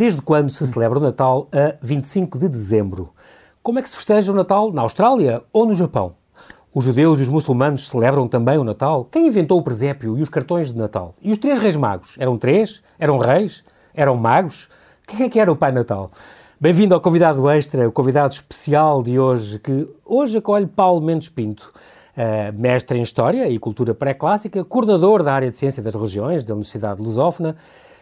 Desde quando se celebra o Natal a 25 de dezembro? Como é que se festeja o Natal na Austrália ou no Japão? Os judeus e os muçulmanos celebram também o Natal? Quem inventou o presépio e os cartões de Natal? E os três reis magos? Eram três? Eram reis? Eram magos? Quem é que era o Pai Natal? Bem-vindo ao convidado extra, o convidado especial de hoje, que hoje acolhe Paulo Mendes Pinto, uh, mestre em História e Cultura Pré-Clássica, coordenador da área de Ciência das Religiões da Universidade Lusófona,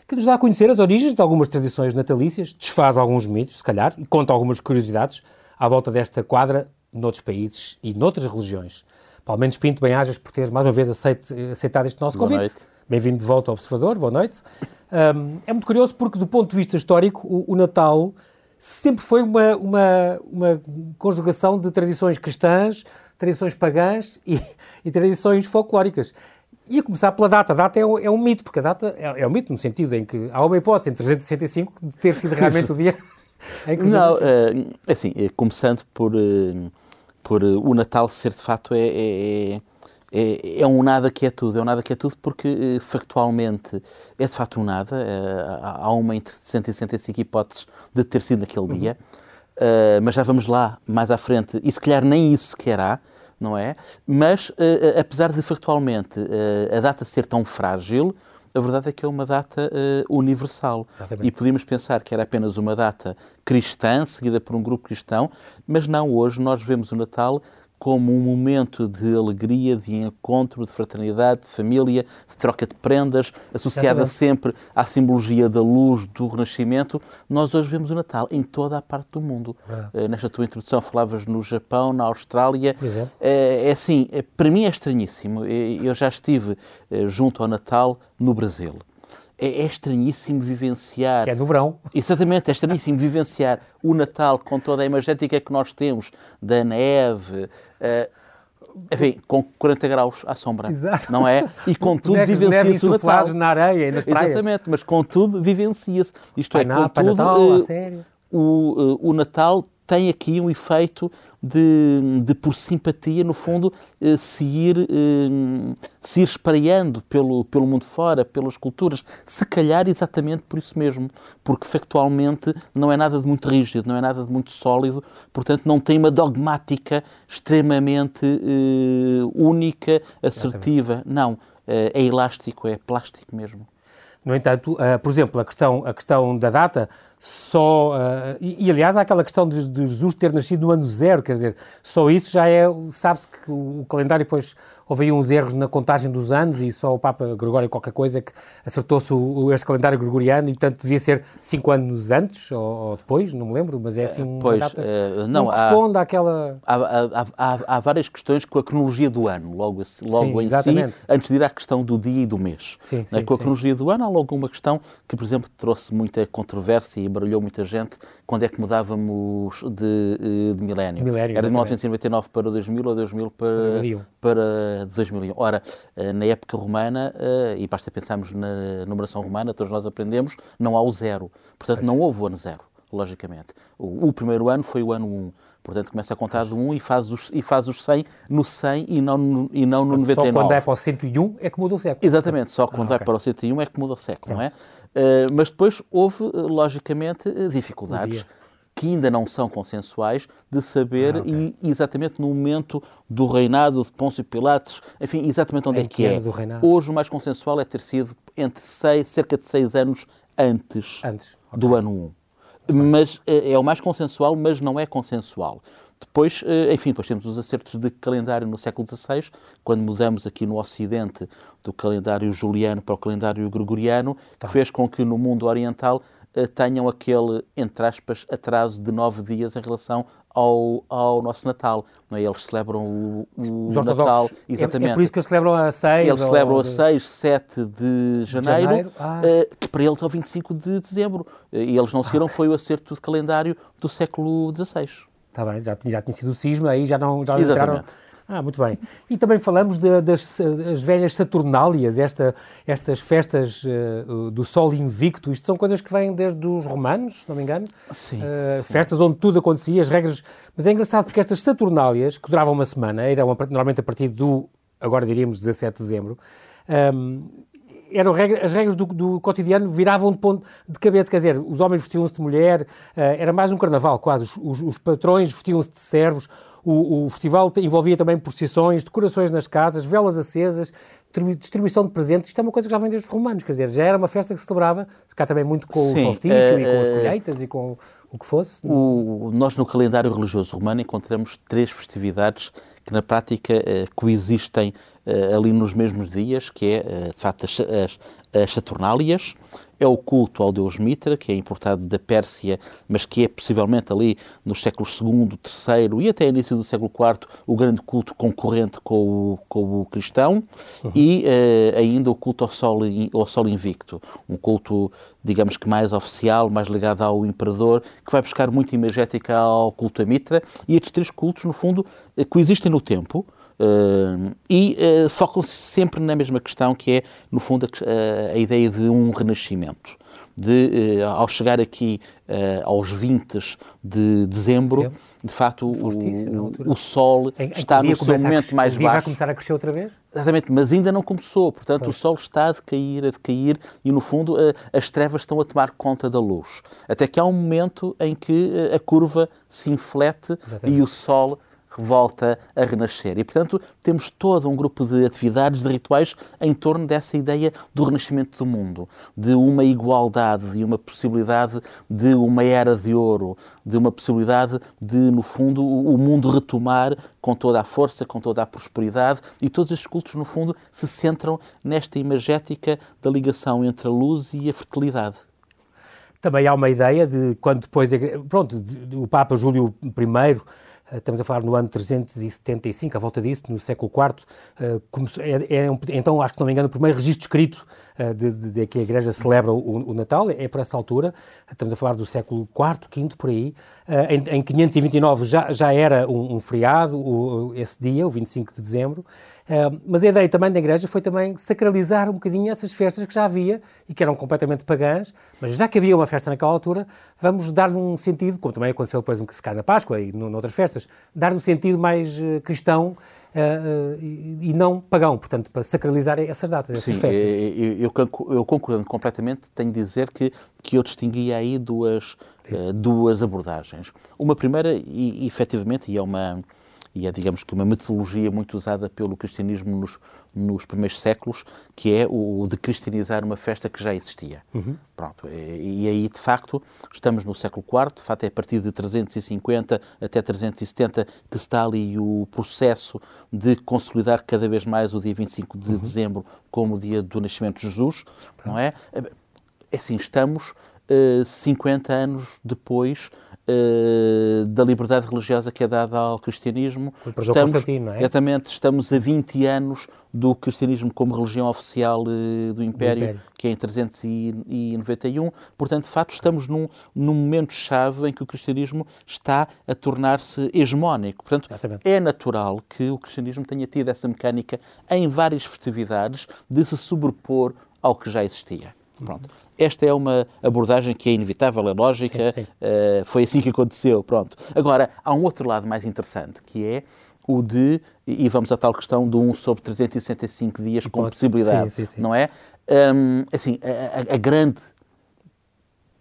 que nos dá a conhecer as origens de algumas tradições natalícias, desfaz alguns mitos, se calhar, e conta algumas curiosidades à volta desta quadra noutros países e noutras religiões. Paulo Mendes Pinto, bem-ajas por teres mais uma vez aceitado este nosso boa convite. Bem-vindo de volta ao Observador, boa noite. Um, é muito curioso porque, do ponto de vista histórico, o, o Natal sempre foi uma, uma, uma, conjugação de tradições cristãs, tradições pagãs e, e tradições folclóricas. Ia começar pela data. A data é, um, é um mito, porque a data é, é, um mito no sentido em que há uma hipótese em 365 de ter sido realmente o dia Não, uh, assim, eh, começando por, uh, por uh, o Natal ser de facto é, é, é, é, um nada que é tudo, é um nada que é tudo porque factualmente é de facto um nada, há uma entre 165 hipóteses de ter sido naquele uhum. dia, mas já vamos lá mais à frente, e se calhar nem isso sequer há, não é? Mas apesar de factualmente a data ser tão frágil, a verdade é que é uma data uh, universal. Exatamente. E podíamos pensar que era apenas uma data cristã, seguida por um grupo cristão, mas não, hoje nós vemos o Natal como um momento de alegria, de encontro, de fraternidade, de família, de troca de prendas, associada sempre à simbologia da luz, do renascimento. Nós hoje vemos o Natal em toda a parte do mundo. É. Nesta tua introdução falavas no Japão, na Austrália. É. é. assim, é, para mim é estranhíssimo. Eu já estive junto ao Natal no Brasil é, é estranhíssimo vivenciar. Que é no verão. Exatamente, é estranhíssimo vivenciar o Natal com toda a imagética que nós temos da neve. Uh, enfim, com 40 graus à sombra, Exato. não é? E contudo vivencia-se o Natal. na areia e nas praias. Exatamente, mas contudo vivencia-se. Isto é, Pai é, contudo, Natal, uh, sério. O, uh, o Natal tem aqui um efeito de, de por simpatia, no fundo, eh, se, ir, eh, se ir espalhando pelo, pelo mundo fora, pelas culturas. Se calhar exatamente por isso mesmo, porque factualmente não é nada de muito rígido, não é nada de muito sólido, portanto não tem uma dogmática extremamente eh, única, assertiva. Não, é elástico, é plástico mesmo. No entanto, uh, por exemplo, a questão, a questão da data só. Uh, e, e, aliás, há aquela questão de, de, Jesus ter nascido no ano zero, quer dizer, só isso já é. Sabe-se que o, o calendário depois houve aí uns erros na contagem dos anos e só o Papa Gregório qualquer coisa que acertou-se este calendário gregoriano e, portanto, devia ser cinco anos antes ou, ou depois, não me lembro, mas é assim uma pois, data uh, não, não corresponde há, àquela... Há, há, há, há, várias questões com a cronologia do ano, logo, logo sim, em exatamente. si, antes de ir à questão do dia e do mês. Sim, sim, com a cronologia do ano há logo uma questão que, por exemplo, trouxe muita controvérsia e barulhou muita gente quando é que mudávamos de, eh, de milénio. milénio Era de 1999 para 2000 ou 2000 para, 2001. para 2001. Ora, eh, na época romana, eh, e basta pensarmos na numeração romana, todos nós aprendemos, não há o zero. Portanto, não houve o ano zero, logicamente. O, o primeiro ano foi o ano 1. Portanto, começa a contar de 1 e faz os, e faz os 100 no 100 e não no, e não no 99. Só quando é para o 101 é que muda o século. Exatamente, só quando ah, okay. vai para o 101 é que muda o século, Pronto. não é? Uh, mas depois houve, logicamente, dificuldades que ainda não são consensuais, de saber ah, okay. e, exatamente no momento do reinado de Pôncio Pilatos, enfim, exatamente onde é, é que é. Hoje o mais consensual é ter sido entre seis, cerca de seis anos antes, antes. Okay. do ano 1. Mas é, é o mais consensual, mas não é consensual. Depois, eh, enfim, depois temos os acertos de calendário no século XVI, quando mudamos aqui no Ocidente do calendário juliano para o calendário gregoriano, tá. que fez com que no mundo oriental eh, tenham aquele, entre aspas, atraso de nove dias em relação ao, ao nosso Natal. Não é? Eles celebram o, o Natal. Exatamente. É, é, por isso que eles celebram a 6. Eles celebram a 6, 7 de janeiro, janeiro. Ah. Uh, que para eles é o 25 de dezembro. E eles não seguiram, ah, foi o acerto de calendário do século XVI. Está bem, já, já tinha sido o cisma, aí já não já entraram ah, muito bem. E também falamos de, das as velhas Saturnálias, esta, estas festas uh, do Sol Invicto. Isto são coisas que vêm desde os romanos, se não me engano. Sim, uh, sim. Festas onde tudo acontecia, as regras. Mas é engraçado porque estas Saturnálias, que duravam uma semana, eram normalmente a partir do, agora diríamos, 17 de dezembro, um, ehm, eram regras, as regras do, do, cotidiano viravam de ponto de cabeça, quer dizer, os homens vestiam-se de mulher, uh, era mais um carnaval quase, os, os, os patrões vestiam-se de servos, o, o, festival envolvia também procissões, decorações nas casas, velas acesas, distribuição de presentes. Isto é uma coisa que já vem desde os romanos, quer dizer, já era uma festa que se celebrava, se cá também muito com Sim, o solstício uh, e com as colheitas e com o que fosse. O, nós no calendário religioso romano encontramos três festividades que na prática uh, coexistem uh, ali nos mesmos dias, que é, de facto, as, as, as Saturnálias, é o culto ao deus Mitra, que é importado da Pérsia, mas que é possivelmente ali nos séculos II, III e até início do século IV o grande culto concorrente com o, com o cristão, uhum. e uh, ainda o culto ao sol, ao sol invicto, um culto, digamos que mais oficial, mais ligado ao imperador, que vai buscar muito imagética ao culto a Mitra, e estes três cultos, no fundo, eh, coexistem no tempo, Uh, e uh, focam-se sempre na mesma questão, que é, no fundo, a, a ideia de um renascimento. De, uh, ao chegar aqui aos 20 de dezembro, Sim. de facto, o, o, Sol em, está em no seu momento mais baixo. vai começar a crescer outra vez? Exatamente, mas ainda não começou. Portanto, pois. o Sol está a decair, a decair, e no fundo as trevas estão a tomar conta da luz. Até que há um momento em que a curva se inflete Exatamente. e o Sol volta a renascer. E, portanto, temos todo um grupo de atividades, de rituais em torno dessa ideia do renascimento do mundo, de uma igualdade, de uma possibilidade de uma era de ouro, de uma possibilidade de, no fundo, o mundo retomar com toda a força, com toda a prosperidade, e todos estes cultos, no fundo, se centram nesta imagética da ligação entre a luz e a fertilidade. Também há uma ideia de quando depois, pronto, o Papa Júlio I estamos a falar no ano 375, à volta disso, no século IV, eh, começou, é, é, então, acho que não me engano, o primeiro registro escrito eh, de, de, de, que a Igreja celebra o, o, Natal, é por essa altura, estamos a falar do século IV, V, por aí, eh, em, em 529 já, já era um, um feriado, o, esse dia, o 25 de dezembro, mas a ideia também da Igreja foi também sacralizar um bocadinho essas festas que já havia e que eram completamente pagãs, mas já que havia uma festa naquela altura, vamos dar um sentido, como também aconteceu depois que se cai na Páscoa e noutras festas, dar um sentido mais uh, cristão uh, uh, e, não pagão, portanto, para sacralizar essas datas, essas Sim, festas. Eu, eu, concordando completamente, tenho de dizer que, que eu distinguia aí duas, duas abordagens. Uma primeira, e, e efetivamente, e é uma e é, digamos que, uma metodologia muito usada pelo cristianismo nos, nos primeiros séculos, que é o de cristianizar uma festa que já existia. Uhum. Pronto, e, e, aí, de facto, estamos no século IV, de facto é a partir de 350 até 370 que está ali o processo de consolidar cada vez mais o dia 25 de uhum. dezembro como o dia do nascimento de Jesus, não é? É assim, estamos uh, eh, 50 anos depois uh, da liberdade religiosa que é dada ao cristianismo. Estamos, não é? Exatamente, estamos a 20 anos do cristianismo como religião oficial uh, do, Império, do, Império, que é em 391. Portanto, de facto, estamos num, num momento-chave em que o cristianismo está a tornar-se hegemónico. Portanto, Exatamente. é natural que o cristianismo tenha tido essa mecânica em várias festividades de se sobrepor ao que já existia. Pronto. Esta é uma abordagem que é inevitável, é lógica, sim, sim. Uh, foi assim que aconteceu, pronto. Agora, há um outro lado mais interessante, que é o de, e vamos à tal questão de um sobre 365 dias com Pode, possibilidade, sim, não é? Um, assim, a, a, grande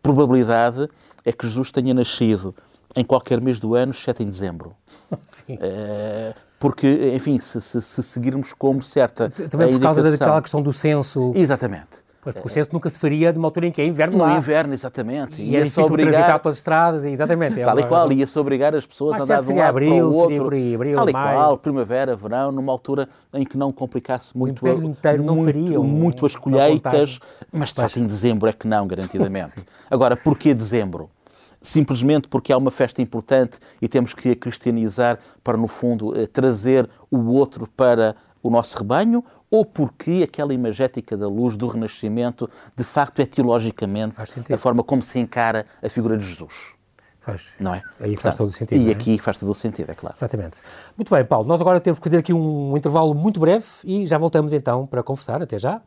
probabilidade é que Jesus tenha nascido em qualquer mês do ano, exceto em dezembro. Sim. Uh, porque, enfim, se, se, se, seguirmos como certa. Também por causa daquela questão do censo. Exatamente. Pois, porque o censo nunca se faria numa altura em que é inverno no lá. No inverno, exatamente. E, e é difícil obrigar... transitar pelas estradas, exatamente. É Tal e qual, ia-se obrigar as pessoas Mas a andar de um lado abril, para o outro. Por aí, abril, Tal e maio. qual, primavera, verão, numa altura em que não complicasse muito... O inteiro não muito, faria. Muito as colheitas, mas de facto em dezembro é que não, garantidamente. Agora, porquê dezembro? simplesmente porque há uma festa importante e temos que a cristianizar para, no fundo, eh, trazer o outro para o nosso rebanho ou porque aquela imagética da luz do Renascimento, de facto, é teologicamente a forma como se encara a figura de Jesus. Faz. Não é? Aí faz todo o sentido. E é? aqui faz todo o sentido, é claro. Exatamente. Muito bem, Paulo, nós agora temos que fazer aqui um intervalo muito breve e já voltamos então para conversar. Até já.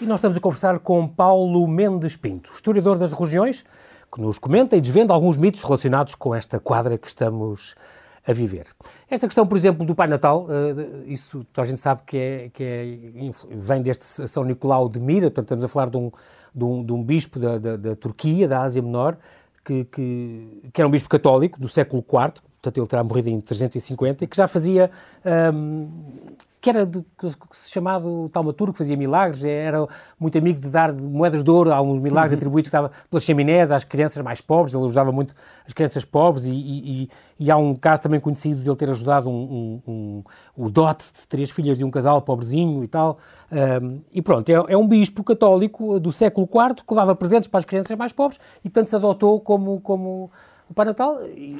E nós estamos a conversar com Paulo Mendes Pinto, historiador das religiões, que nos comenta e desvenda alguns mitos relacionados com esta quadra que estamos a viver. Esta questão, por exemplo, do Pai Natal, isso toda a gente sabe que, é, que é, vem deste São Nicolau de Mira, portanto estamos a falar de um, de um, de um bispo da, da, da, Turquia, da Ásia Menor, que, que, que, era um bispo católico do século IV, portanto ele terá morrido em 350, e que já fazia um, que era de, que se chamado taumaturgo, que fazia milagres, era muito amigo de dar moedas de ouro a alguns milagres uhum. atribuídos que dava pelas chaminés às crianças mais pobres, ele ajudava muito as crianças pobres e, e, e há um caso também conhecido de ele ter ajudado um, um, um, o dote de três filhas de um casal pobrezinho e tal. E pronto, é, é, um bispo católico do século IV que dava presentes para as crianças mais pobres e, portanto, se adotou como, como o Pai Natal,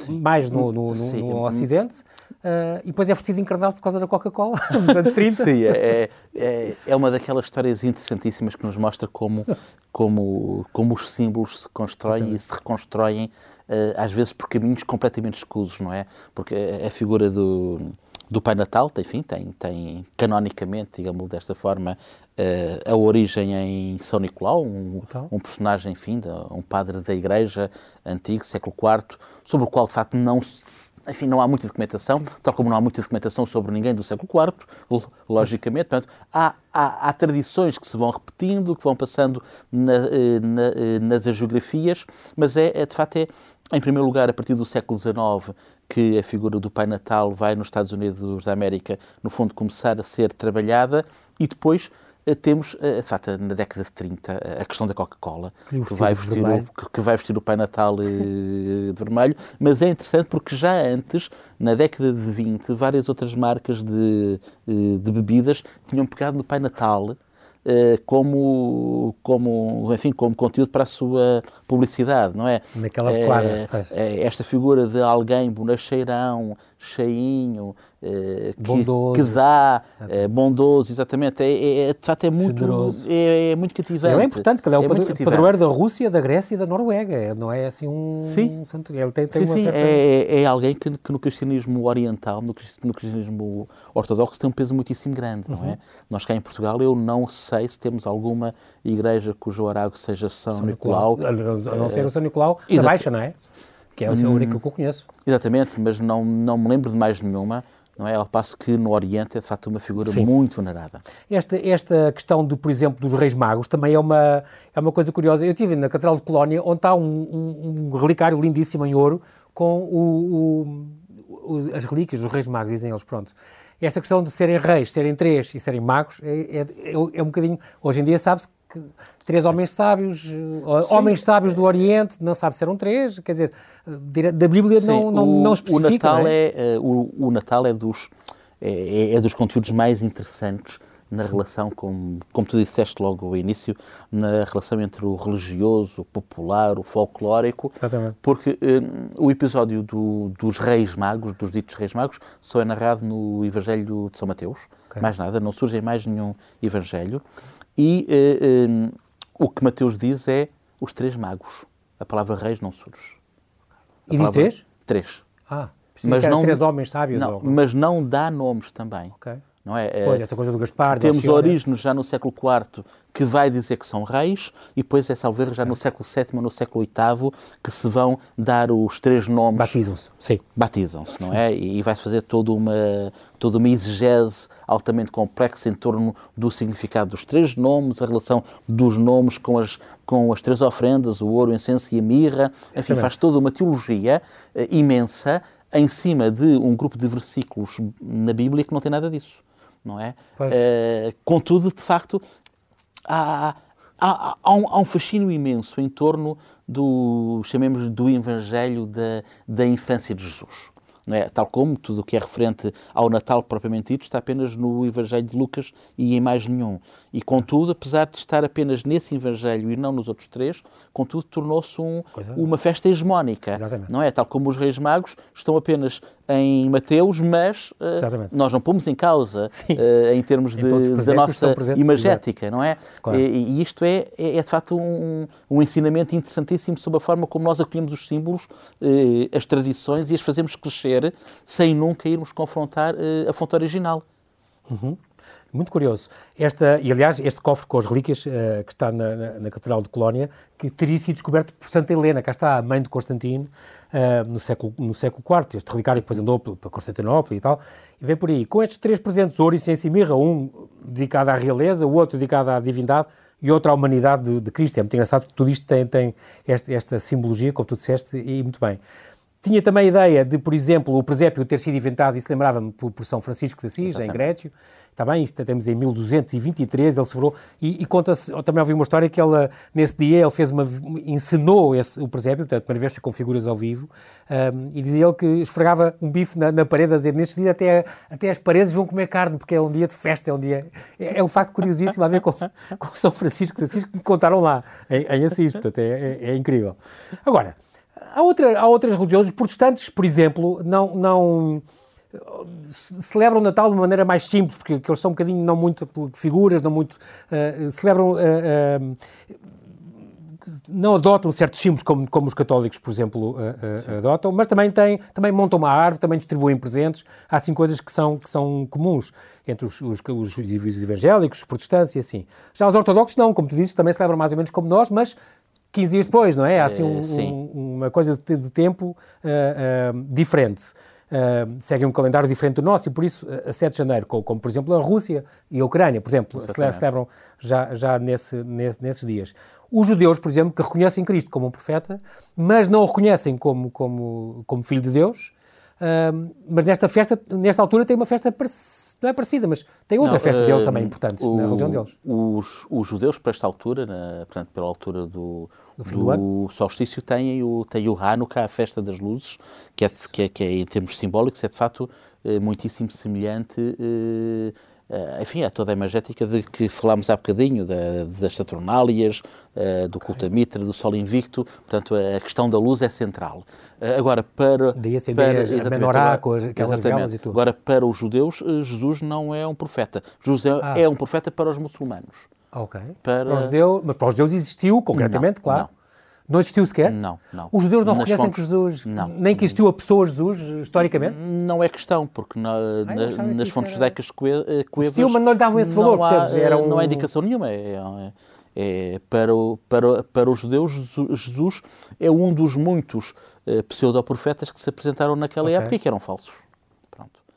mais no, no, no, no Ocidente, uh, e depois é vestido encarnado por causa da Coca-Cola, nos anos 30. Sim, é, é, é uma daquelas histórias interessantíssimas que nos mostra como, como, como os símbolos se constroem e se reconstroem, uh, às vezes por caminhos completamente escusos, não é? Porque a, a figura do do Pai Natal, enfim, tem, tem canonicamente, digamos desta forma, uh, a origem em São Nicolau, um, um personagem, enfim, de, um padre da Igreja antigo, século IV, sobre o qual de facto não enfim, não há muita documentação, tal como não há muita documentação sobre ninguém do século IV, logicamente. Portanto, há, há, há tradições que se vão repetindo, que vão passando na, eh, na, eh, nas geografias, mas é, é, de facto é, em primeiro lugar, a partir do século XIX, que a figura do Pai Natal vai nos Estados Unidos da América, no fundo, começar a ser trabalhada e depois temos, eh, de facto, na década de 30, a questão da Coca-Cola, que, vai vestir o, que vai vestir o Pai Natal eh, de vermelho, mas é interessante porque já antes, na década de 20, várias outras marcas de, de bebidas tinham pegado no Pai Natal eh, como, como, enfim, como conteúdo para a sua publicidade, não é? Naquela é, quadra. É, esta figura de alguém bonacheirão, cheinho, eh, que, que, dá, é, bondoso, exatamente. É, é, é, de facto, é muito, é, é, muito cativante. Ele é importante, ele é, o padroeiro da Rússia, da Grécia e da Noruega. Não é assim um... Sim. Ele tem, tem sim, sim. Certa... É, é alguém que, que, no cristianismo oriental, no, no cristianismo ortodoxo, tem um peso muitíssimo grande, não é? Uhum. Nós cá em Portugal, eu não sei se temos alguma igreja cujo orago seja São, São Nicolau. Nicolau. A não ser o São Nicolau da Baixa, não é? Que é o hum, único que eu conheço. Exatamente, mas não, não me lembro de mais nenhuma não é? Ao passo que no Oriente é de facto uma figura Sim. muito venerada. Esta, esta questão, de, por exemplo, dos Reis Magos também é uma, é uma coisa curiosa. Eu estive na Catedral de Colónia, onde está um, um, um relicário lindíssimo em ouro com o, o, as relíquias dos Reis Magos, dizem eles, pronto. Esta questão de serem reis, serem três e serem magos é, é, é um bocadinho. Hoje em dia sabe-se que três homens sábios, eh, Sim. homens sábios do Oriente, não sabe se eram três, quer dizer, da Bíblia Sim, não, não, o, não especifica. O Natal é, é, o, o, Natal é dos, é, é, dos conteúdos mais interessantes na relação, com, como tu disseste logo ao início, na relação entre o religioso, o popular, o folclórico, Exatamente. porque um, o episódio do, dos reis magos, dos ditos reis magos, só é narrado no Evangelho de São Mateus, okay. mais nada, não surge em mais nenhum Evangelho, e uh, um, o que Mateus diz é os três magos. A palavra reis não surge. A e diz três? Três. Ah, mas não, três homens sábios. Não, ou... Mas não dá nomes também. Ok. Não é? Pois, esta coisa do Gaspar, Temos origens já no século IV que vai dizer que são reis, e depois é salver já no século VII ou no século VIII que se vão dar os três nomes. Batizam-se, sim. Batizam-se, não é? E, vai-se fazer toda uma, toda uma exegese altamente complexa em torno do significado dos três nomes, a relação dos nomes com as, com as três ofrendas, o ouro, o incenso e a mirra. Enfim, faz toda uma teologia uh, imensa em cima de um grupo de versículos na Bíblia que não tem nada disso não é? Uh, contudo, de facto, há, há, há, um, há, um, fascínio imenso em torno do, chamemos do Evangelho da, da infância de Jesus. É? Tal como tudo o que é referente ao Natal propriamente dito está apenas no Evangelho de Lucas e em mais nenhum. E contudo, apesar de estar apenas nesse Evangelho e não nos outros três, contudo tornou-se um, uma festa hegemónica. Exatamente. Não é? Tal como os Reis Magos estão apenas em Mateus, mas uh, nós não pomos em causa uh, em termos de, da nossa imagética, não é? Claro. E, e, isto é, é, é de facto um, um, ensinamento interessantíssimo sobre a forma como nós acolhemos os símbolos, uh, as tradições e as fazemos crescer sem nunca irmos confrontar a fonte original. Uhum. Muito curioso. Esta, e, aliás, este cofre com as relíquias uh, que está na, na, na, Catedral de Colónia, que teria sido descoberto por Santa Helena, cá está a mãe de Constantino, uh, no, século, no século IV, este relicário depois andou para Constantinopla e tal, e vem por aí. Com estes três presentes, ouro, incenso e mirra, um dedicado à realeza, o outro dedicado à divindade, e outra à humanidade de, de Cristo. É muito engraçado tudo isto tem, tem esta, esta simbologia, como tu disseste, e muito bem. Tinha também a ideia de, por exemplo, o presépio ter sido inventado, isso lembrava-me, por, por, São Francisco de Assis, Exatamente. em Grécio. Está bem, isto temos em 1223, ele sobrou, e, e conta-se, também ouvi uma história que ele, nesse dia, ele fez uma, encenou esse, o presépio, portanto, primeira vez com figuras ao vivo, um, e dizia ele que esfregava um bife na, na parede, a dizer, neste dia até, até as paredes vão comer carne, porque é um dia de festa, é um dia... É, é um facto curiosíssimo a ver com, com São Francisco de Assis, que me contaram lá, em, em Assis, portanto, é, é, é incrível. Agora, há, outra, há outras religiões, os protestantes, por exemplo, não... não celebram o Natal de uma maneira mais simples, porque, porque eles são um bocadinho, não muito figuras, não muito. Uh, celebram. Uh, uh, não adotam certos símbolos como, como os católicos, por exemplo, adotam, mas também, têm, também montam uma árvore, também distribuem presentes. Há assim coisas que são, que são comuns entre os, os, os evangélicos, os protestantes e assim. Já os ortodoxos não, como tu dizes, também celebram mais ou menos como nós, mas 15 dias depois, não é? Há assim um, um, uma coisa de, de tempo diferente uh, seguem um calendário diferente do nosso e por isso a 7 de janeiro, como, como por exemplo a Rússia e a Ucrânia, por exemplo, Exatamente. celebram já, já nesse, nesse, nesses dias. Os judeus, por exemplo, que reconhecem Cristo como um profeta, mas não o reconhecem como, como, como filho de Deus, uh, mas nesta festa, nesta altura tem uma festa não é parecida, mas tem outra não, festa uh, deles também importante na religião deles. Os, os judeus, para esta altura, na, portanto, pela altura do, do, do, solstício, têm o, têm o Hanukkah, a festa das luzes, que é, que é, que é em termos simbólicos, é de facto eh, muitíssimo semelhante Uh, enfim, é toda a imagética de que falámos há bocadinho, da, das Saturnálias, uh, do okay. culto mitra, do Sol Invicto, portanto, a questão da luz é central. Uh, agora, para... Daí para, a menorá, com aquelas velas e tudo. Agora, para os judeus, Jesus não é um profeta. Jesus é, ah. é um profeta para os muçulmanos. Ok. Para... Para, os judeus, mas para os judeus existiu, concretamente, não, claro. Não. Não existiu sequer? Não, não. Os judeus não Nas reconhecem fontes, que Jesus, não, nem que existiu a pessoa Jesus, historicamente? Não é questão, porque na, Ai, na, nas fontes era... judaicas coevas... Existiu, mas não lhe davam esse valor, há, Era um... Não há indicação nenhuma. É, é, é, para, o, para, para os judeus, Jesus é um dos muitos uh, pseudo-profetas que se apresentaram naquela okay. época e que eram falsos.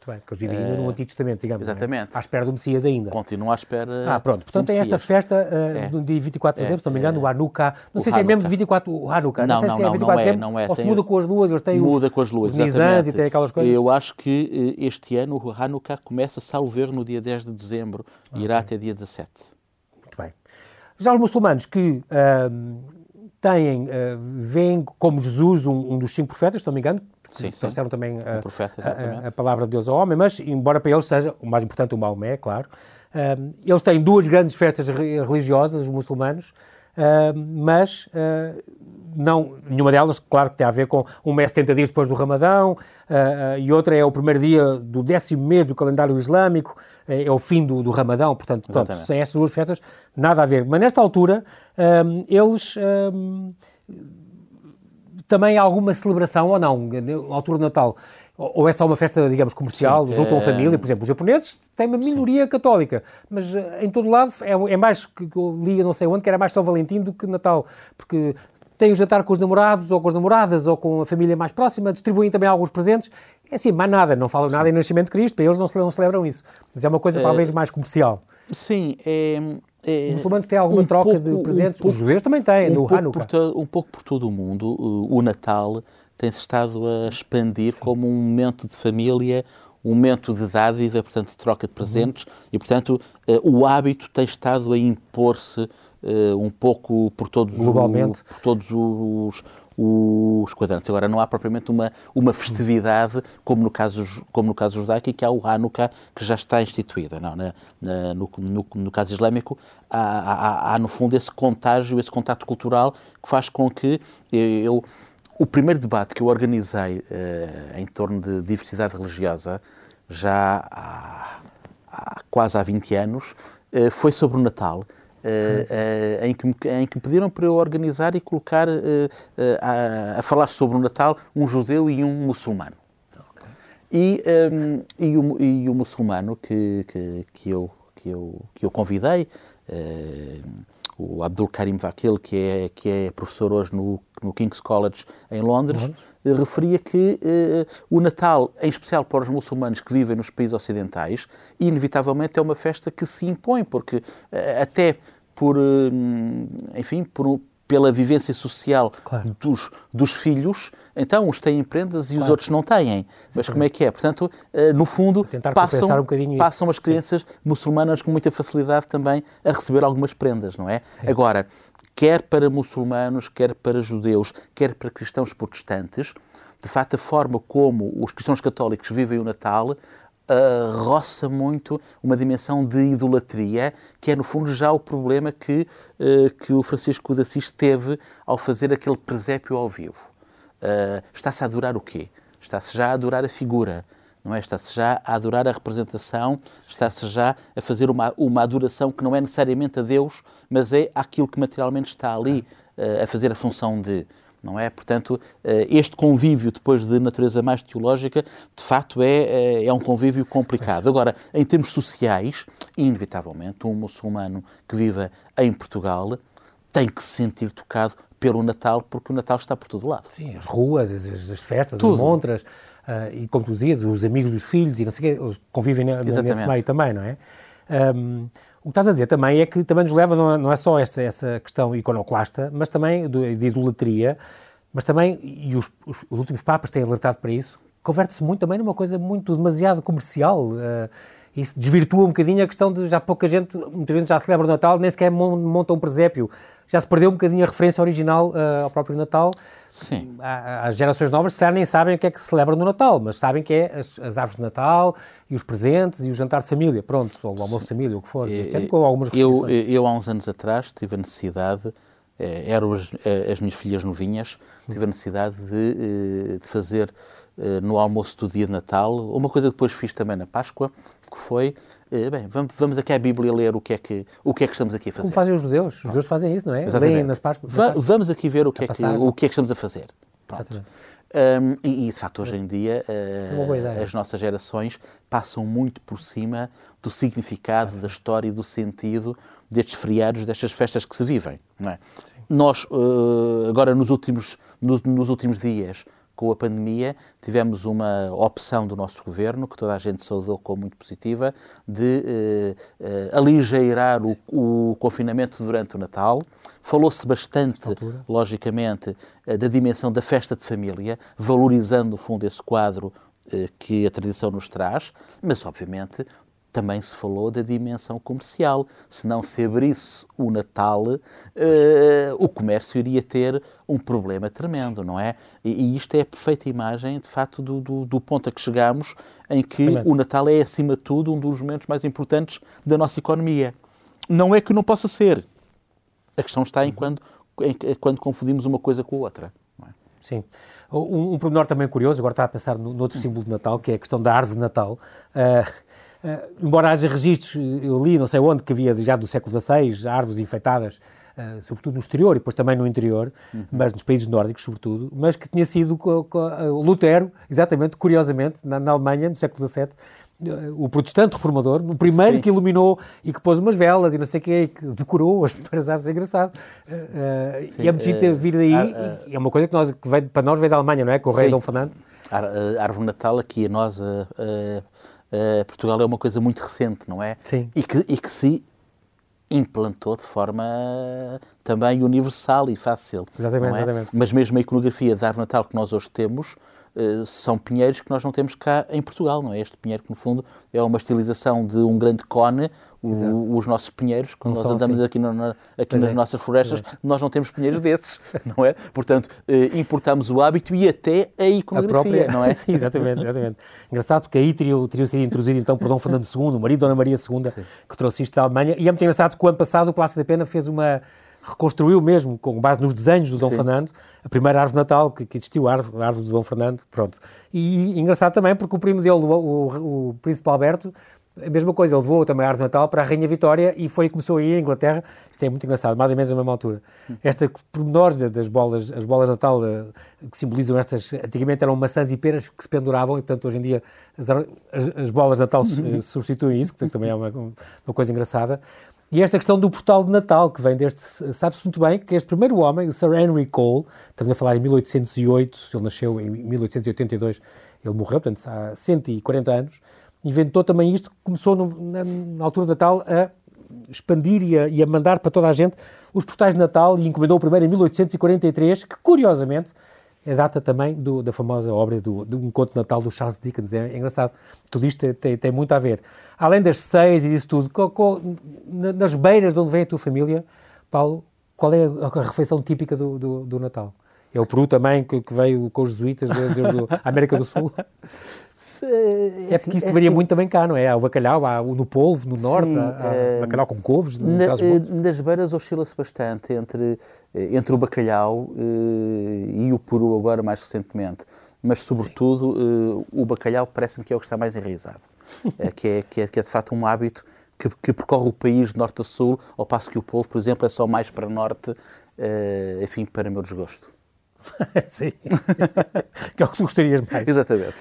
Muito bem, porque eles vivem ainda no eh, Antigo Testamento, digamos. É? Exatamente. É? À espera do Messias ainda. Continua à espera. Ah, pronto. Portanto, tem esta festa uh, é. dia 24 de dezembro, é. se não me engano, o Hanukkah. Não o sei Hanukkah. se é mesmo de 24 o Hanukkah. Não, não sei não, se é 24 não, de dezembro. Não é, ou se muda com as luas, eles têm muda os, com as luas, os nizans e tem aquelas coisas. Eu acho que uh, este ano o Hanukkah começa, salvo ver, no dia 10 de dezembro e irá até dia 17. Muito bem. Já os muçulmanos que. Uh, têm, uh, veem como Jesus um, um, dos cinco profetas, se não me engano, sim, trouxeram também uh, profeta, a, a, palavra de Deus ao homem, mas embora para eles seja o mais importante o Maomé, claro, uh, eles têm duas grandes festas religiosas, os muçulmanos, mas não, nenhuma delas, claro, que tem a ver com uma é 70 dias depois do Ramadão uh, uh, e outra é o primeiro dia do décimo mês do calendário islâmico, é, é o fim do, do Ramadão, portanto, pronto, sem essas duas festas, nada a ver. Mas nesta altura, eles. Também há alguma celebração ou não, na altura do Natal? Ou é só uma festa, digamos, comercial, Sim, junto a uma família? Por exemplo, os japoneses têm uma minoria Sim. católica, mas em todo lado é, é mais, que eu li não sei onde, que era mais São Valentim do que Natal, porque têm o jantar com os namorados ou com as namoradas ou com a família mais próxima, distribuem também alguns presentes. É assim, mais nada, não falam nada em nascimento de Cristo, para eles não, não celebram isso. Mas é uma coisa talvez mais comercial. Sim, é, é, os muçulmanos têm alguma um troca pouco, de presentes? Um pouco, os judeus também têm, um no Hanukkah. Por, um pouco por todo o mundo, o, Natal tem-se estado a expandir Sim. como um momento de família, um momento de dádiva, portanto, de troca de presentes, uhum. e, portanto, uh, o hábito tem estado a impor-se uh, um pouco por todos, Globalmente. O, por todos os, os quadrantes. Agora, não há propriamente uma, uma festividade, como no, caso, como no caso judaico, que há o Hanukkah, que já está instituída. Não, na, no, no, no, caso islâmico, há, há, há, no fundo, esse contágio, esse contato cultural que faz com que eu... O primeiro debate que eu organizei uh, em torno de diversidade religiosa, já há, há quase há 20 anos, uh, foi sobre o Natal em, que me, em que pediram para eu organizar e colocar a, a, falar sobre o Natal um judeu e um muçulmano. E, um, e, o, e o muçulmano que, que, que, eu, que, eu, que eu convidei, o Abdul Karim Vakil, que é, que é professor hoje no, no King's College em Londres, uhum. referia que o Natal, em especial para os muçulmanos que vivem nos países ocidentais, inevitavelmente é uma festa que se impõe, porque até por, enfim, por, pela vivência social claro. dos, dos filhos, então uns têm prendas e claro. os outros não têm. Mas como é que é? Portanto, eh, no fundo, passam, um passam as crianças Sim. muçulmanas com muita facilidade também a receber algumas prendas, não é? Sim. Agora, quer para muçulmanos, quer para judeus, quer para cristãos protestantes, de facto, a forma como os cristãos católicos vivem o Natal uh, roça muito uma dimensão de idolatria, que é no fundo já o problema que, uh, que o Francisco de Assis teve ao fazer aquele presépio ao vivo. Uh, Está-se a adorar o quê? Está-se já a adorar a figura, não é? Está-se já a adorar a representação, está-se já a fazer uma, uma adoração que não é necessariamente a Deus, mas é aquilo que materialmente está ali a fazer a função de não é? Portanto, eh, este convívio, depois de natureza mais teológica, de facto é, eh, é um convívio complicado. Agora, em termos sociais, inevitavelmente, um muçulmano que viva em Portugal tem que se sentir tocado pelo Natal, porque o Natal está por todo lado. Sim, as ruas, as, as festas, Tudo. as montras, uh, e como tu dizias, os amigos dos filhos, e não sei o quê, eles convivem nesse meio também, não é? Um, o que estás a dizer também é que também nos leva, não é, não é só essa, essa questão iconoclasta, mas também de, idolatria, mas também, e os, os, os, últimos Papas têm alertado para isso, converte-se muito também numa coisa muito demasiado comercial. Uh, isso desvirtua um bocadinho a questão de já pouca gente, muitas vezes já celebra o Natal, nem sequer monta um presépio. Já se perdeu um bocadinho a referência original uh, ao próprio Natal. Sim. As gerações novas, se calhar, nem sabem o que é que se celebra no Natal, mas sabem que é as, as árvores de Natal e os presentes e o jantar de família, pronto, ou o almoço de família, o que for. E, com algumas eu, eu, há uns anos atrás, tive a necessidade eram as, eh, as, minhas filhas novinhas, tive a necessidade de, de fazer no almoço do dia de Natal, uma coisa que depois fiz também na Páscoa, que foi, bem, vamos, vamos aqui à Bíblia ler o que, é que, o que é que estamos aqui a fazer. Como fazem os judeus, os judeus fazem isso, não é? Exatamente. Leem nas Páscoas. Va vamos aqui ver o que, é que, o que é que estamos a fazer. Um, e, e, de facto, hoje em dia, uh, as nossas gerações passam muito por cima do significado, da história e do sentido destes feriados, destas festas que se vivem. É? Nós, uh, agora, nos últimos, no, nos últimos dias, com a pandemia, tivemos uma opção do nosso governo, que toda a gente saudou como muito positiva, de eh, eh, aligeirar o, o, confinamento durante o Natal. Falou-se bastante, logicamente, eh, da dimensão da festa de família, valorizando, no fundo, esse quadro eh, que a tradição nos traz, mas, obviamente, também se falou da dimensão comercial. Se não se abrisse o Natal, uh, o comércio iria ter um problema tremendo, não é? E, e isto é a perfeita imagem, de facto, do, do, do ponto a que chegamos, em que o Natal é, acima de tudo, um dos momentos mais importantes da nossa economia. Não é que não possa ser. A questão está em uhum. quando, em, quando confundimos uma coisa com a outra. É? Sim. Um, um pormenor também curioso, agora está a pensar no, no outro símbolo de Natal, que é a questão da árvore de Natal. Uh, Uh, embora haja registros, eu li não sei onde, que havia já do século XVI árvores enfeitadas, uh, sobretudo no exterior e depois também no interior, uhum. mas nos países nórdicos sobretudo, mas que tinha sido uh, Lutero, exatamente, curiosamente, na, na Alemanha, no século XVII, o protestante reformador, o primeiro Sim. que iluminou e que pôs umas velas e não sei o quê, que decorou as primeiras árvores, é engraçado. Uh, e é muito giro vir daí, é uma coisa que, nós, que vem, para nós veio da Alemanha, não é? Com o rei Dom Fernando. A árvore Natal aqui a nós, uh, Portugal é uma coisa muito recente, não é? Sim. E que, e que se implantou de forma também universal e fácil. Exatamente, é? exatamente. Mas mesmo a iconografia da árvore natal que nós hoje temos são pinheiros que nós não temos cá em Portugal, não é? Este pinheiro que, no fundo, é uma estilização de um grande cone o, os nossos pinheiros, quando não nós andamos assim. aqui, no, na, aqui nas é. nossas florestas, é. nós não temos pinheiros desses, não é? Portanto, eh, importamos o hábito e até a iconografia, a própria... não é? Sim, exatamente, exatamente. Engraçado porque aí teria, teria sido introduzido então por Dom Fernando II, o marido de Dona Maria II, Sim. que trouxe isto da Alemanha, e é muito engraçado que o ano passado o Palácio da Pena fez uma reconstruiu mesmo, com base nos desenhos do Dom Sim. Fernando, a primeira árvore Natal que, que existiu, a árvore, a árvore do Dom Fernando, pronto. E, e engraçado também porque o primo dele, o, o, o Príncipe Alberto, a mesma coisa, ele levou também a de Natal para a Rainha Vitória e foi começou aí em Inglaterra. Isto é muito engraçado, mais ou menos na mesma altura. Esta pormenores das bolas, as bolas Natal uh, que simbolizam estas, antigamente eram maçãs e peras que se penduravam e, portanto, hoje em dia as, as, as bolas Natal uhum. substituem isso, que também é uma, uma coisa engraçada. E esta questão do postal de Natal, que vem deste. Sabe-se muito bem que este primeiro homem, o Sir Henry Cole, estamos a falar em 1808, ele nasceu em 1882, ele morreu, portanto, há 140 anos, inventou também isto, começou no, na, na, altura do Natal a expandir e a, e a, mandar para toda a gente os postais de Natal e encomendou o primeiro em 1843, que curiosamente é data também do, da famosa obra do, do Um Conto de Natal do Charles Dickens. É, é engraçado. Tudo isto tem, tem, muito a ver. Além das seis e disso tudo, co, co, nas beiras de onde vem a tua família, Paulo, qual é a, a refeição típica do, do, do Natal? É o Peru também, que, que veio com os jesuítas desde, a América do Sul? Se, é porque isto é varia assim, muito também cá, não é? Há o bacalhau, há o no polvo, no sim, norte, há, há é, bacalhau com couves, no na, Nas beiras oscila-se bastante entre, entre o bacalhau uh, e o peru agora mais recentemente. Mas, sobretudo, uh, o bacalhau parece-me que é o que está mais enraizado. que, é, que, é, que é, de facto, um hábito que, que, percorre o país de norte a sul, ao passo que o polvo, por exemplo, é só mais para norte, uh, enfim, para meu desgosto. Sim. que é o que tu gostarias mais. Exatamente.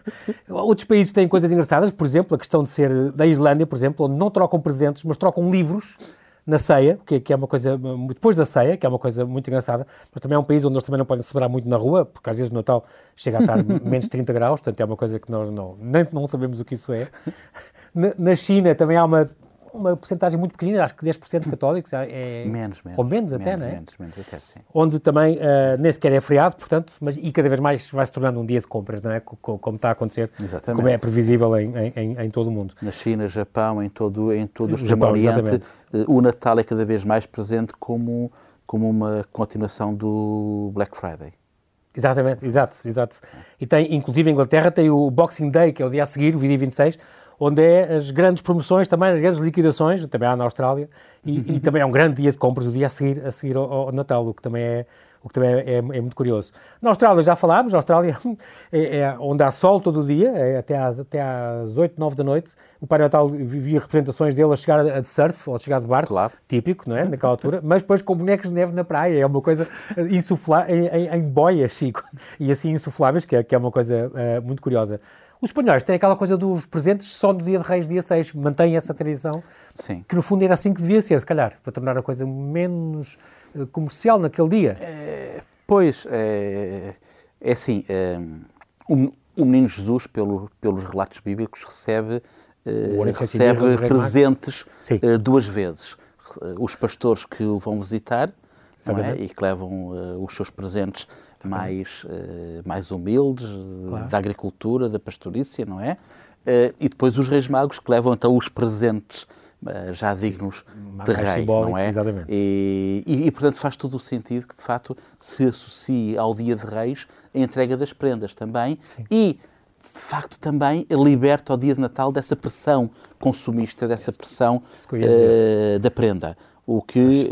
Outros países têm coisas engraçadas, por exemplo, a questão de ser da Islândia, por exemplo, onde não trocam presentes, mas trocam livros na ceia, que, que, é uma coisa, depois da ceia, que é uma coisa muito engraçada, mas também é um país onde nós também não podem celebrar muito na rua, porque às vezes no Natal chega a estar menos 30 graus, portanto é uma coisa que nós não, nem, não sabemos o que isso é. Na, na China também há uma uma porcentagem muito pequenina, acho que 10% de católicos. É, menos, menos. Ou menos até, menos, não é? Menos, menos até, sim. Onde também uh, nem sequer é feriado, portanto, mas, e cada vez mais vai se tornando um dia de compras, não é? Como, como está a acontecer, exatamente. como é previsível em, em, em, todo o mundo. Na China, Japão, em todo, em todo o Extremo Oriente, uh, o Natal é cada vez mais presente como, como uma continuação do Black Friday. Exatamente, exato, exato. E tem, inclusive, a Inglaterra tem o Boxing Day, que é o dia a seguir, o dia 26, onde é as grandes promoções, também as grandes liquidações, também há na Austrália, e, e também é um grande dia de compras o dia a seguir, a seguir ao, ao Natal, o que também é, o que também é, é, é, muito curioso. Na Austrália já falámos, a Austrália é, é, onde há sol todo o dia, é até, às, até às 8, 9 da noite. O Pai Natal vivia representações dele a chegar a de surf ou a chegar de barco, claro. típico, não é? Naquela altura, mas depois com bonecos de neve na praia, é uma coisa insuflável, em, em, em boias, Chico, e assim insufláveis, que é, que é uma coisa uh, muito curiosa. Os espanhóis têm aquela coisa dos presentes só no dia de Reis, dia 6, mantêm essa tradição, Sim. que no fundo era assim que devia ser, se calhar, para tornar a coisa menos uh, comercial naquele dia. É, pois, é, é assim, é, o, o, menino Jesus, pelo, pelos relatos bíblicos, recebe, uh, recebe presentes uh, duas vezes. Os pastores que o vão visitar é? e que levam os seus presentes mais, uh, mais humildes, claro. da agricultura, da pastorícia, não é? Uh, e depois os reis magos que levam então os presentes uh, já dignos Sim, de rei, não é? Exatamente. E, e, e, portanto faz todo o sentido que de facto se associe ao dia de reis a entrega das prendas também Sim. e de facto também liberta o dia de Natal dessa pressão consumista, dessa pressão da prenda. O que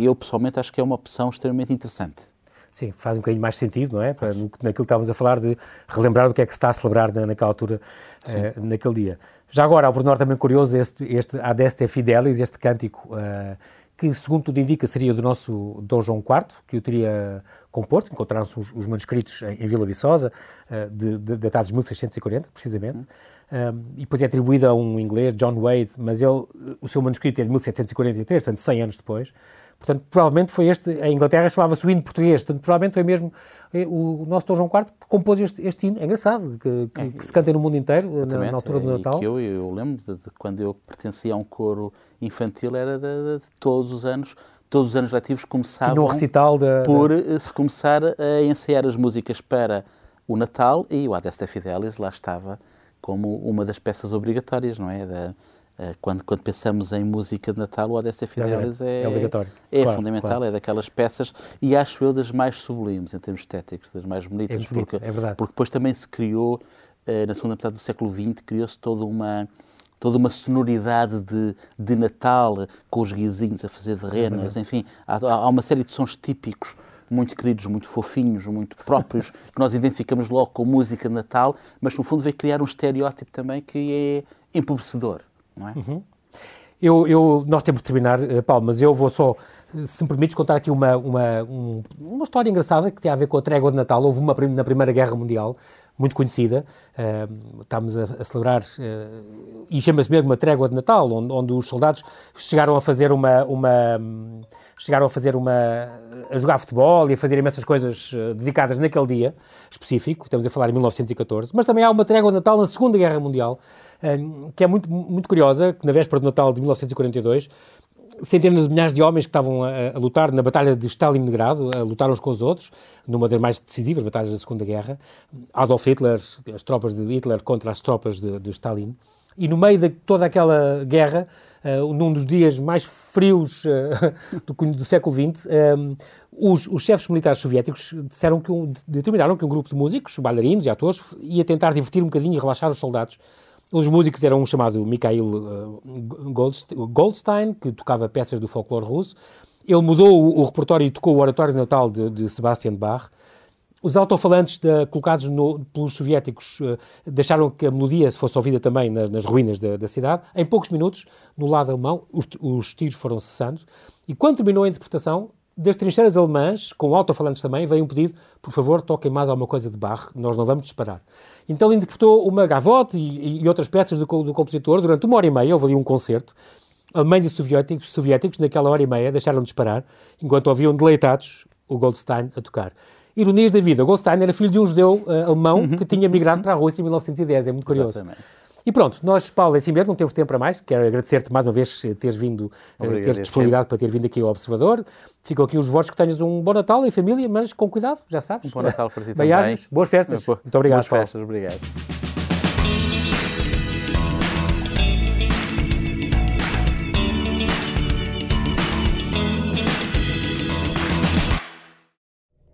eu pessoalmente acho que é uma opção extremamente interessante. Sim, faz um bocadinho mais sentido, não é? Para, naquilo que estávamos a falar de relembrar o que é que se está a celebrar na, naquela altura, uh, naquele dia. Já agora, ao pormenor também curioso, este, este Adeste Fidelis, este cântico, uh, que segundo tudo indica seria do nosso Dom João IV, que o teria composto, encontraram-se os, os, manuscritos em, em Vila Viçosa, uh, de, de, datados de 1640, precisamente, hum. um, e depois é atribuído a um inglês, John Wade, mas ele, o seu manuscrito é de 1743, portanto 100 anos depois, Portanto, provavelmente foi este, a Inglaterra chamava-se o hino português, portanto, provavelmente foi mesmo eh, o nosso Dom João IV que compôs este, este hino. É engraçado, que, que, é, que se canta no mundo inteiro, na, na, altura do Natal. Que eu, eu lembro de, de, quando eu pertencia a um coro infantil, era de, de todos os anos, todos os anos letivos começavam um recital por eh, se começar a ensaiar as músicas para o Natal e o Adeste Fidelis lá estava como uma das peças obrigatórias, não é? Da, quando, quando pensamos em música de Natal, o Odessa Fidelis é, é, obrigatório. É claro, fundamental, claro. é daquelas peças e acho eu das mais sublimes em termos estéticos, das mais bonitas, é bonito, porque, é porque depois também se criou, eh, na segunda metade do século XX, criou-se toda uma toda uma sonoridade de, de Natal, com os guizinhos a fazer de renas, enfim, há, há, uma série de sons típicos muito queridos, muito fofinhos, muito próprios, que nós identificamos logo com música de Natal, mas no fundo veio criar um estereótipo também que é empobrecedor, não é? Uhum. Eu, eu, nós temos de terminar, eh, Paulo, mas eu vou só, se me permites, contar aqui uma, uma, um, uma história engraçada que tem a ver com a trégua de Natal. Houve uma na Primeira Guerra Mundial, muito conhecida. Uh, estamos a, a celebrar, uh, e chama-se mesmo a trégua de Natal, onde, onde, os soldados chegaram a fazer uma, uma chegaram a fazer uma a jogar futebol e a fazer imensas coisas uh, dedicadas naquele dia específico, estamos a falar em 1914, mas também há uma trégua de Natal na Segunda Guerra Mundial, que é muito, muito curiosa, que na véspera de Natal de 1942 centenas de milhares de homens que estavam a, a, lutar na Batalha de Stalingrado, a lutar uns com os outros, numa das mais decisivas batalhas da Segunda Guerra. Adolf Hitler, as tropas de Hitler contra as tropas de, de Stalin. E no meio de toda aquela guerra, uh, num dos dias mais frios uh, do, do, século XX, um, os, os, chefes militares soviéticos disseram que um, determinaram que um grupo de músicos, bailarinos e atores, ia tentar divertir um bocadinho e relaxar os soldados dos músicos era um chamado Mikhail uh, Goldstein, que tocava peças do folclore russo. Ele mudou o, o repertório e tocou o Oratório de Natal de, de Sebastian Bach. Os alto-falantes colocados no, pelos soviéticos uh, deixaram que a melodia fosse ouvida também na, nas ruínas da, da, cidade. Em poucos minutos, no lado alemão, os, os tiros foram cessando. E quando terminou a interpretação, das trincheiras alemãs, com alto-falantes também, veio um pedido, por favor, toquem mais alguma coisa de Bach, nós não vamos disparar. Então ele interpretou uma gavotte e, e outras peças do, do, compositor durante uma hora e meia, houve ali um concerto. Alemães e soviéticos, soviéticos, naquela hora e meia, deixaram de disparar, enquanto ouviam deleitados o Goldstein a tocar. Ironias da vida, o Goldstein era filho de um judeu uh, alemão uhum. que tinha migrado para a Rússia em 1910, é muito curioso. Exatamente. E pronto, nós, Paulo, é assim mesmo, não temos tempo para mais. Quero agradecer-te mais uma vez eh, teres vindo, eh, Obrigado, teres disponibilidade para ter vindo aqui ao Observador. Ficam aqui os votos que tenhas um bom Natal em família, mas com cuidado, já sabes. Um bom Natal para ti também. boas festas. Muito obrigado, Boas Paulo. festas, obrigado.